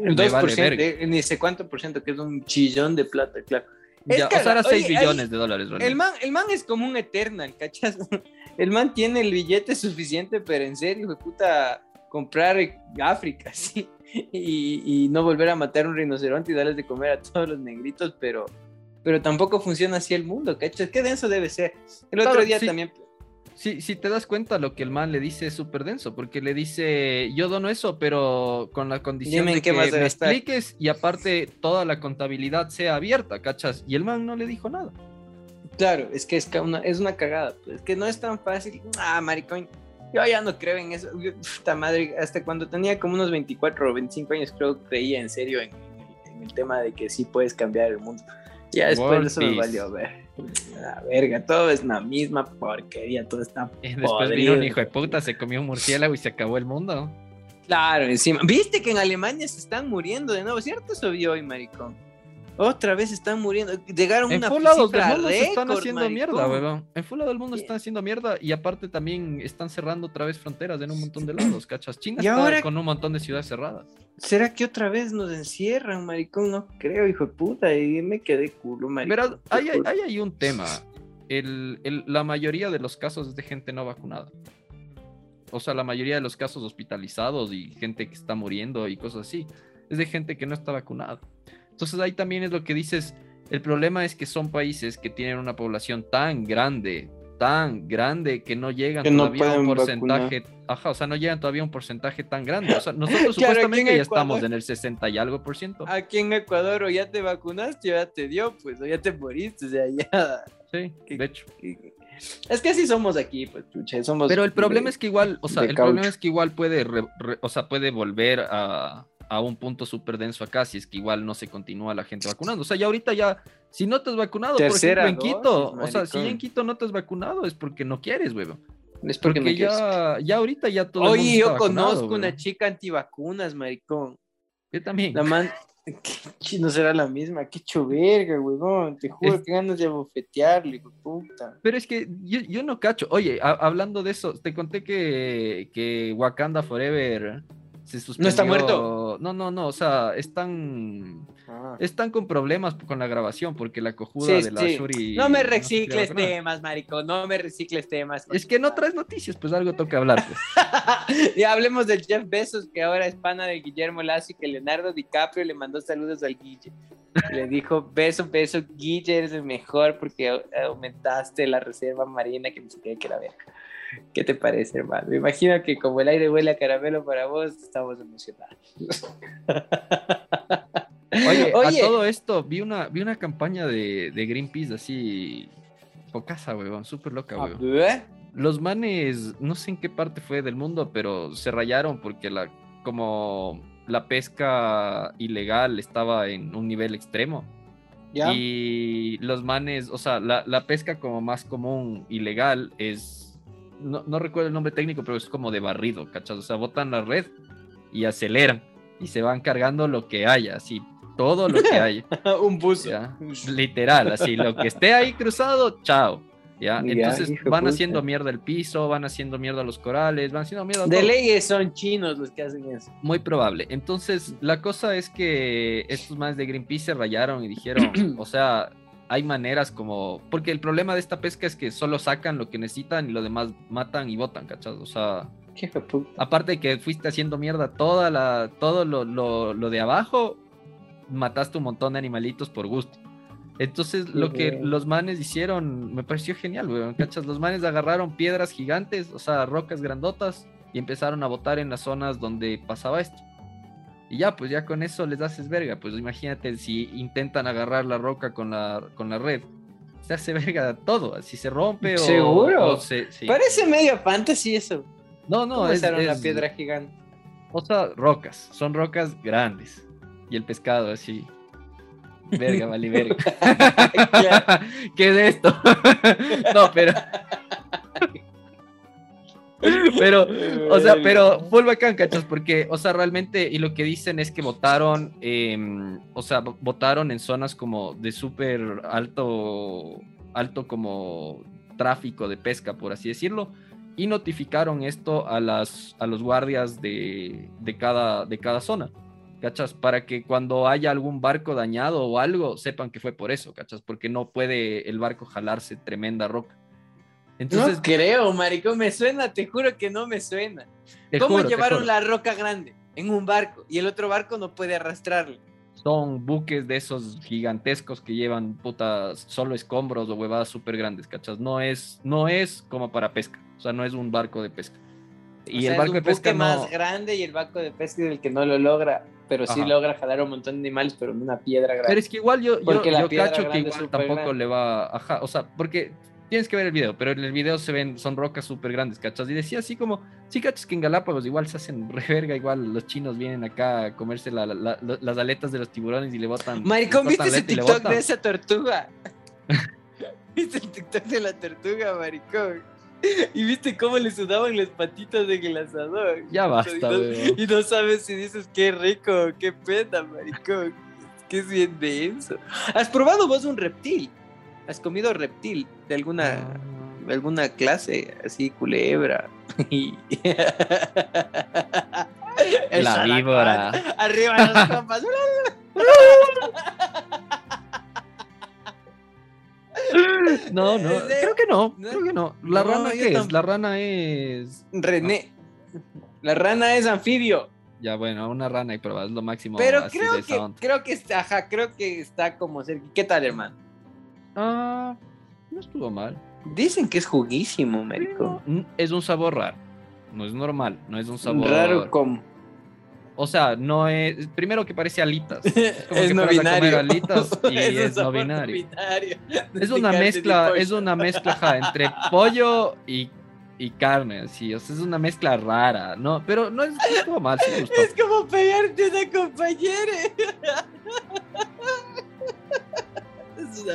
El me 2%, vale eh, ni sé cuánto por ciento, que es un chillón de plata, claro. Es ya, o sea, era oye, 6 ahí- billones de dólares. realmente. El man, el man es como un Eternal, ¿cachas? El man tiene el billete suficiente, pero en serio, de puta, comprar África, sí. Y, y no volver a matar un rinoceronte y darles de comer a todos los negritos, pero, pero tampoco funciona así el mundo, ¿cachas? Qué denso debe ser. El otro día sí. también. si, si te das cuenta, lo que el man le dice es súper denso, porque le dice, yo dono eso, pero con la condición Dime de que me gastar". expliques y aparte toda la contabilidad sea abierta, ¿cachas? Y el man no le dijo nada. Claro, es que es, una, es una cagada. pues, Es que no es tan fácil. Ah, maricón. Yo ya no creo en eso. Puta madre, hasta cuando tenía como unos 24 o 25 años, creo que creía en serio en, en el, en el tema de que sí puedes cambiar el mundo. Ya después World eso me valió ver. La verga, todo es la misma porquería, todo está Y después podrido. vino un hijo de puta, se comió un murciélago y se acabó el mundo. Claro, encima. ¿Viste que en Alemania se están muriendo de nuevo? ¿Cierto eso vio hoy, maricón? Otra vez están muriendo. Llegaron En una full lados del mundo se están haciendo maricón. mierda, weón. En full lado del mundo Y- están haciendo mierda y aparte también están cerrando otra vez fronteras en un montón de lados, ¿cachas? China Y está ahora- con un montón de ciudades cerradas. ¿Será que otra vez nos encierran, maricón? No creo, hijo de puta. Y me quedé culo, maricón. Verás, Qué hay, hay, hay ahí un tema. El, el- la mayoría de los casos es de gente no vacunada. O sea, la mayoría de los casos hospitalizados y gente que está muriendo y cosas así, es de gente que no está vacunada. Entonces ahí también es lo que dices, el problema es que son países que tienen una población tan grande, tan grande, que no llegan Que no todavía a un porcentaje, ajá, o sea, no llegan todavía a un porcentaje tan grande. O sea, nosotros Claro, supuestamente ya Ecuador- estamos en el 60 y algo por ciento. Aquí en Ecuador o ya te vacunaste o ya te dio, pues, o ya te moriste, o sea, ya. Sí, que- de hecho. Es que así somos aquí, pues, chucha, somos... Pero el problema es que igual, o sea, el problema es que igual puede, re- re- o sea, puede volver a, a un punto súper denso acá si es que igual no se continúa la gente vacunando. O sea, ya ahorita ya, si no te has vacunado, Tercera por ejemplo, en Quito, dosis, o sea, si en Quito no te has vacunado es porque no quieres, huevo. Es Porque, quieres. ya, ya ahorita ya todo el mundo Oye, yo vacunado, conozco una chica antivacunas, maricón. Yo también. La man... ¿Qué no será la misma? Qué chuverga, huevón. Te juro Es- que ganas de de puta. Pero es que yo, yo no cacho. Oye, a- hablando de eso, te conté que, que Wakanda Forever se suspendió. ¿No está muerto? No, no, no. O sea, están, Ah. están con problemas con la grabación porque la cojuda Sí, de la sí. Shuri. No me se recicles temas, maricón. No me recicles temas. Es que no traes noticias, pues algo toca hablar. Pues. y hablemos del Jeff Bezos, que ahora es pana de Guillermo Lazo y que Leonardo DiCaprio le mandó saludos al Guille. Le dijo, beso, beso, Guille, eres el mejor porque au- aumentaste la reserva marina que no sé qué, que la verga. ¿Qué te parece, hermano? Me imagino que como el aire huele a caramelo para vos, estamos emocionados. Oye, Oye. a todo esto, vi una, vi una campaña de, de Greenpeace así. Focasa, weón, súper loca, Ah, weón. ¿eh? Los manes, no sé en qué parte fue del mundo, pero se rayaron porque la, como la pesca ilegal estaba en un nivel extremo. ¿Ya? Y los manes, o sea, la, la pesca como más común ilegal es, no, no recuerdo el nombre técnico, pero es como de barrido, ¿cachas? O sea, botan la red y aceleran y se van cargando lo que haya, así, todo lo que haya. Un buzo. ¿ya? Literal, así, lo que esté ahí cruzado, chao. ¿ya? Ya, Entonces van puta. haciendo mierda el piso, van haciendo mierda los corales, van haciendo mierda De todo. leyes son chinos los que hacen eso. Muy probable. Entonces, la cosa es que estos más de Greenpeace se rayaron y dijeron, o sea, hay maneras como... Porque el problema de esta pesca es que solo sacan lo que necesitan y lo demás matan y botan, ¿cachas? O sea, Qué aparte de que fuiste haciendo mierda toda la, todo lo, lo, lo de abajo, mataste un montón de animalitos por gusto. Entonces, lo que los manes hicieron me pareció genial, weón. ¿Cachas? Los manes agarraron piedras gigantes, o sea, rocas grandotas, y empezaron a botar en las zonas donde pasaba esto. Y ya, pues ya con eso les haces verga. Pues imagínate si intentan agarrar la roca con la, con la red. Se hace verga todo. Si se rompe o. ¿Seguro? o se- sí. Parece medio fantasy eso. No, no, ¿Cómo es, es- piedra gigante? O sea, rocas. Son rocas grandes. Y el pescado así. Verga, vale, verga. ¿Qué es esto? no, pero. pero, o sea, pero full bacán, cachas, porque, o sea, realmente, y lo que dicen es que votaron, em, o sea, vo- votaron en zonas como de súper alto, alto como tráfico de pesca, por así decirlo, y notificaron esto a, las, a los guardias de, de, cada, de cada zona, ¿cachas? Para que cuando haya algún barco dañado o algo, sepan que fue por eso, ¿cachas? Porque no puede el barco jalarse tremenda roca. Entonces, no creo, maricón, me suena, te juro que no me suena. ¿Cómo juro, llevaron la roca grande en un barco y el otro barco no puede arrastrarla? son buques de esos gigantescos que llevan putas solo escombros o huevadas súper grandes, ¿cachas? No es, no es como para pesca, o sea, no es un barco de pesca. Y el barco de pesca no... más grande y el barco de pesca es el que no lo logra, pero sí logra jalar un montón de animales, pero en una piedra grande. Pero es que igual yo, yo, yo cacho que igual tampoco le va, ajá, o sea, porque tienes que ver el video, pero en el video se ven, son rocas súper grandes, ¿cachas? Y decía así como, sí, cachas que en Galápagos igual se hacen reverga, igual los chinos vienen acá a comerse las aletas de los tiburones y le botan. Maricón, ¿viste ese TikTok de esa tortuga? ¿Viste el TikTok de la tortuga, maricón? Y viste cómo le sudaban las patitas de glasador. Ya basta, y y no sabes si dices qué rico, qué pena, maricón. Que es bien denso. ¿Has probado vos un reptil? ¿Has comido reptil de alguna, ah. alguna clase? Así, culebra. la víbora. Arriba las compas. No, no, creo que no, creo que no. ¿La rana qué es? La rana es... René. La rana es anfibio. Ya, bueno, una rana y pruebas lo máximo. Pero creo, que, creo que está, ajá, creo que está como cerca. ¿Qué tal, hermano? Ah, no estuvo mal. Dicen que es juguísimo, médico. Es un sabor raro. No es normal, no es un sabor. Raro como. O sea, no es. Primero que parece alitas. Es, como es no binario. alitas y es, no binario. Es una mezcla, es una mezcla entre pollo y, y, carne, así. O sea, es una mezcla rara, ¿no? Pero no es, como mal, Es como pegarte una compañera. Una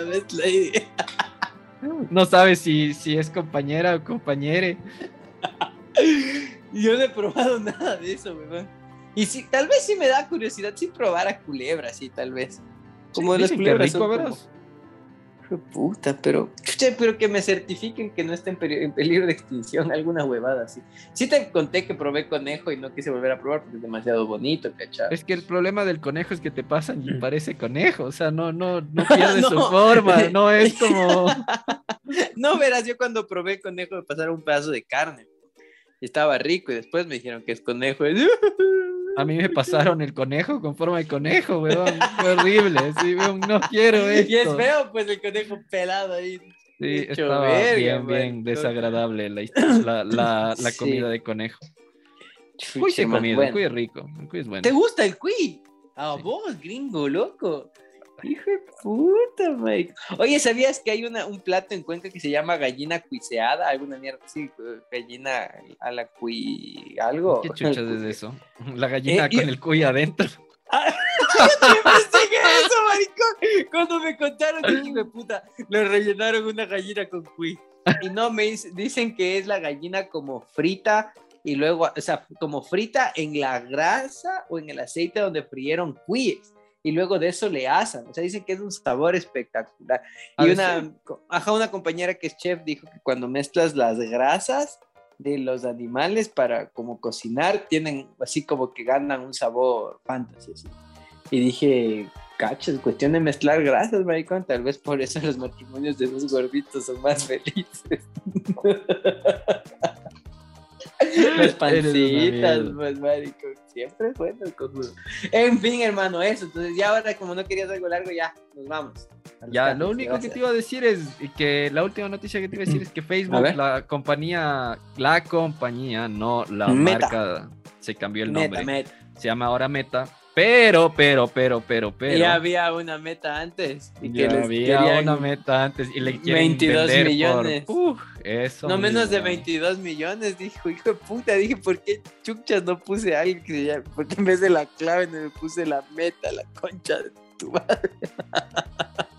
No sabes si, si es compañera o compañere. Yo no he probado nada de eso, weón. Y si, tal vez sí me da curiosidad, si probar a culebras, sí, tal vez. Como de las culebras. Rico, puta, pero, pero que me certifiquen que no está en, peligro de extinción, alguna huevada así. Sí te conté que probé conejo y no quise volver a probar porque es demasiado bonito, ¿cachai? Es que el problema del conejo es que te pasan y parece conejo, o sea, no, no, no pierde su forma, no es como... no, verás, yo cuando probé conejo me pasaron un pedazo de carne y estaba rico y después me dijeron que es conejo. A mí me pasaron el conejo con forma de conejo, weón. Fue horrible. Sí, weón, no quiero esto. Y es feo, pues, el conejo pelado ahí. Sí, estaba bien, bien desagradable la, la, la, comida de conejo. Cuy se comido, el cuy es rico, el cuy es bueno. ¿Te gusta el cuy? A vos, gringo, loco. Hijo de puta, Mike. Oye, ¿sabías que hay una, un plato en Cuenca que se llama gallina cuiseada? Alguna mierda así, gallina a la cui... algo. ¿Qué chuchas es eso? La gallina eh, con el cuy adentro. eso, maricón. Cuando me contaron que hijo de puta, le rellenaron una gallina con cuy. Y no me dicen que es la gallina como frita y luego, o sea, como frita en la grasa o en el aceite donde frieron cuíes y luego de eso le asan. O sea, dicen que es un sabor espectacular. Y una, ajá, una compañera que es chef dijo que cuando mezclas las grasas de los animales para como cocinar, tienen así como que ganan un sabor fantasy. Y dije, cachos, cuestión de mezclar grasas, maricón. Tal vez por eso los matrimonios de los gorditos son más felices. Las pancitas, pues, marico. Siempre bueno el cojudo. En fin, hermano, eso. Entonces, ya ahora, como no querías algo largo, ya nos vamos. Ya, lo único que te iba a decir es que la última noticia que te iba a decir es que Facebook, la compañía, la compañía, no la marca, se cambió el nombre. Se llama ahora Meta pero, pero, pero, pero, pero. Ya había una meta antes. Y que ya había una meta antes. Y le 22 millones. Eso. No menos de 22 millones. Dijo, hijo de puta. Dije, ¿por qué chuchas no puse algo Porque en vez de la clave no me puse la meta, la concha de tu madre.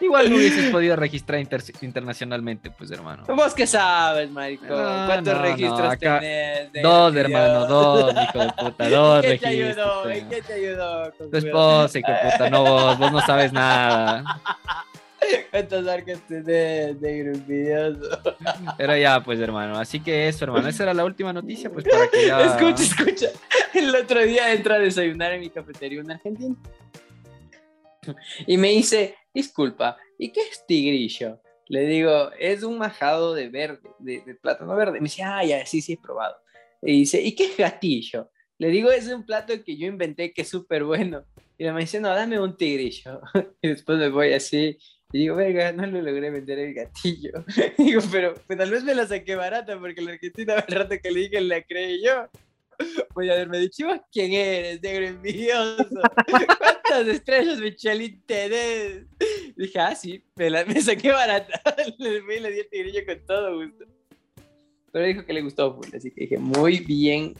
Igual no hubieses podido registrar internacionalmente, pues, hermano. Vos que sabes, marico. ¿Cuántos registros tenés? dos, hermano, dos, hijo de puta, dos ¿Qué registros. Te ayudó, ¿En qué te ayudó? Tu esposa, hijo de puta, no vos, vos no sabes nada. ¿Cuántos arcos tenés, negro envidioso? Pero ya, pues, hermano, así que eso, hermano, esa era la última noticia, pues, para que ya... Escucha, escucha, el otro día entra a desayunar en mi cafetería un argentino. Y me dice, disculpa, ¿y qué es tigrillo? Le digo, es un majado de verde, de, plátano verde. Me dice, ah, ya, sí, sí, he probado. Y dice, ¿y qué es gatillo? Le digo, es un plato que yo inventé que es súper bueno. Y me dice, no, dame un tigrillo. Y después me voy así. Y digo, venga, no le logré vender el gatillo. digo, pero, pero tal vez me la saqué barata porque la Argentina, al rato que le dije, la creí yo. Voy a haberme dicho, ¿vos quién eres, negro envidioso? ¿Cuántas estrellas Michelin tenés? Dije, ah, sí, me, la, me saqué barata. le, y le di el tigrillo con todo gusto. Pero dijo que le gustó full, así que dije, muy bien.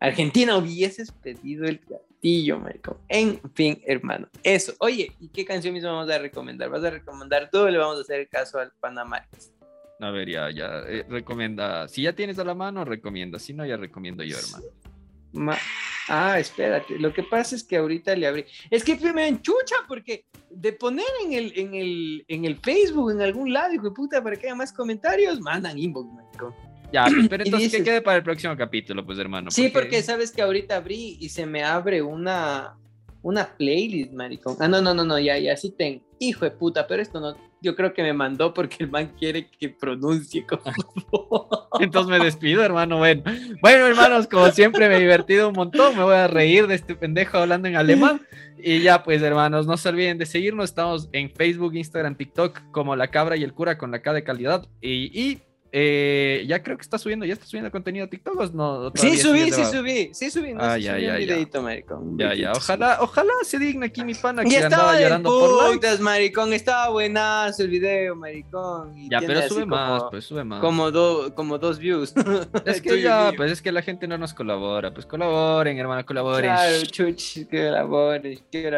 Argentina, hubieses pedido el gatillo, marico. En fin, hermano. Eso. Oye, ¿y qué canción mismo vamos a recomendar? ¿Vas a recomendar tú o le vamos a hacer el caso al Panamá? A ver, ya, ya. eh, recomienda. Si ya tienes a la mano, recomienda. Si no, ya recomiendo yo, hermano. Ma- ah, espérate. Lo que pasa es que ahorita le abrí. Es que me enchucha porque de poner en el, en el, en el Facebook, en algún lado, hijo de puta, para que haya más comentarios, mandan inbox, marico. Ya, pero entonces que dices- quede para el próximo capítulo, pues, hermano. Sí, porque sabes que ahorita abrí y se me abre una, una playlist, maricón. Ah, no, no, no, no, ya, ya sí tengo. Hijo de puta, pero esto no, yo creo que me mandó porque el man quiere que pronuncie como... Entonces me despido, hermano. Bueno, bueno, hermanos, como siempre me he divertido un montón. Me voy a reír de este pendejo hablando en alemán. Y ya, pues, hermanos, no se olviden de seguirnos. Estamos en Facebook, Instagram, TikTok, como La Cabra y el Cura con la K de calidad. Y, y, eh, ya creo que está subiendo, ya está subiendo contenido a TikTok. ¿o No, ¿O Sí, subí, sí, subí, sí, subí. No, Ah, sí ya, subí ya, un ya. videito, maricón. Ya, ya, videito. ojalá, ojalá se digne aquí mi pana que Y estaba andaba de llorando por like. putas, maricón. Estaba buenazo el video, maricón. y Ya, pero sube como- más, pues sube más. Como, do- como dos views. Es que ya, pues es que la gente no nos colabora. Pues colaboren, hermano, colaboren. Claro, chuch, qué labores, qué.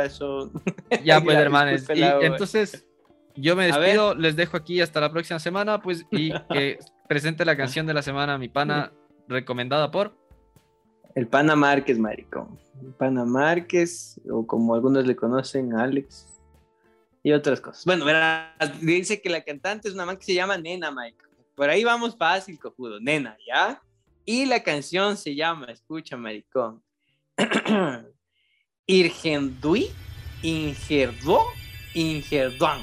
Ya, pues, hermanos. Y entonces, yo me despido, les dejo aquí hasta la próxima semana, pues, y que presente la canción de la semana, mi pana, recomendada por. El Pana Márquez, maricón. El Pana Márquez, o como algunos le conocen, Alex. Y otras cosas. Bueno, verás, dice que la cantante es una man que se llama Nena, maricón. Por ahí vamos fácil, cojudo. Nena, ¿ya? Y la canción se llama, escucha, maricón. Irgendui, Ingerdo, Ingerduan.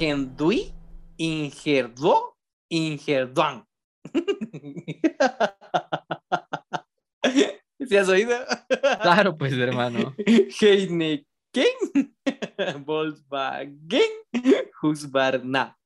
Irgendui, Ingerdo, Ingerduan. ¿Se has oído? Claro, pues, hermano. Heineken, Volkswagen, Husqvarna.